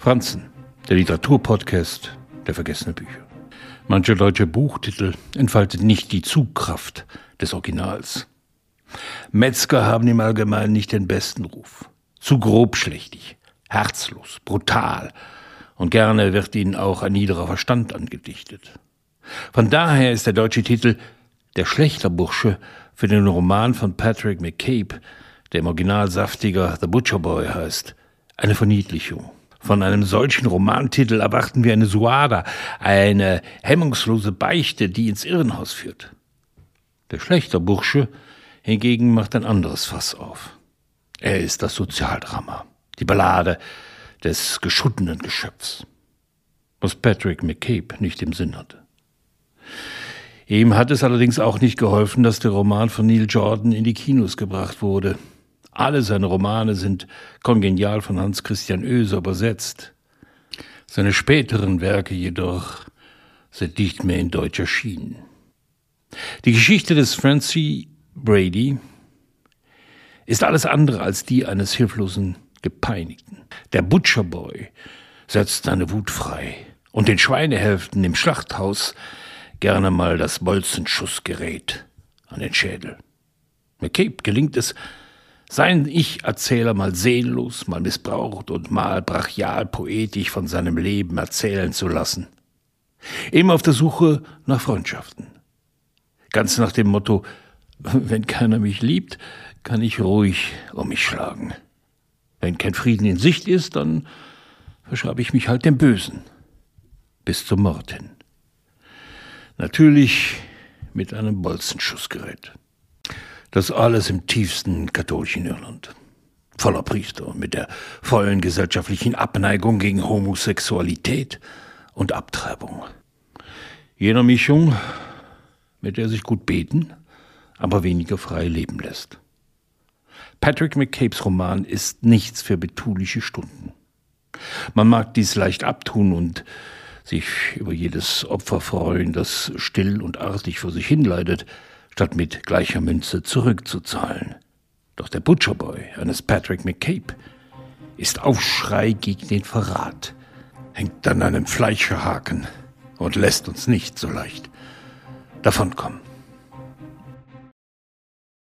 Franzen, der Literaturpodcast der vergessenen Bücher. Mancher deutsche Buchtitel entfaltet nicht die Zugkraft des Originals. Metzger haben im Allgemeinen nicht den besten Ruf. Zu grobschlächtig, herzlos, brutal und gerne wird ihnen auch ein niederer Verstand angedichtet. Von daher ist der deutsche Titel Der Schlächterbursche für den Roman von Patrick McCabe, der im Original saftiger The Butcher Boy heißt, eine Verniedlichung. Von einem solchen Romantitel erwarten wir eine Suada, eine hemmungslose Beichte, die ins Irrenhaus führt. Der Schlächterbursche hingegen macht ein anderes Fass auf. Er ist das Sozialdrama, die Ballade des geschuttenen Geschöpfs, was Patrick McCabe nicht im Sinn hatte. Ihm hat es allerdings auch nicht geholfen, dass der Roman von Neil Jordan in die Kinos gebracht wurde. Alle seine Romane sind kongenial von Hans Christian Oeser übersetzt. Seine späteren Werke jedoch sind nicht mehr in Deutsch erschienen. Die Geschichte des Francie Brady ist alles andere als die eines hilflosen Gepeinigten. Der Butcher Boy setzt seine Wut frei und den Schweinehälften im Schlachthaus gerne mal das Bolzenschussgerät an den Schädel. McCabe gelingt es, seinen Ich-Erzähler mal seelenlos, mal missbraucht und mal brachial poetisch von seinem Leben erzählen zu lassen. Immer auf der Suche nach Freundschaften. Ganz nach dem Motto, wenn keiner mich liebt, kann ich ruhig um mich schlagen. Wenn kein Frieden in Sicht ist, dann verschreibe ich mich halt dem Bösen. Bis zum Mord hin. Natürlich mit einem Bolzenschussgerät. Das alles im tiefsten katholischen Irland. Voller Priester mit der vollen gesellschaftlichen Abneigung gegen Homosexualität und Abtreibung. Jener Mischung, mit der sich gut beten, aber weniger frei leben lässt. Patrick McCabes Roman ist nichts für betuliche Stunden. Man mag dies leicht abtun und sich über jedes Opfer freuen, das still und artig vor sich hinleidet, statt mit gleicher Münze zurückzuzahlen. Doch der Butcherboy eines Patrick McCabe ist Aufschrei gegen den Verrat, hängt an einem Fleischerhaken und lässt uns nicht so leicht davonkommen.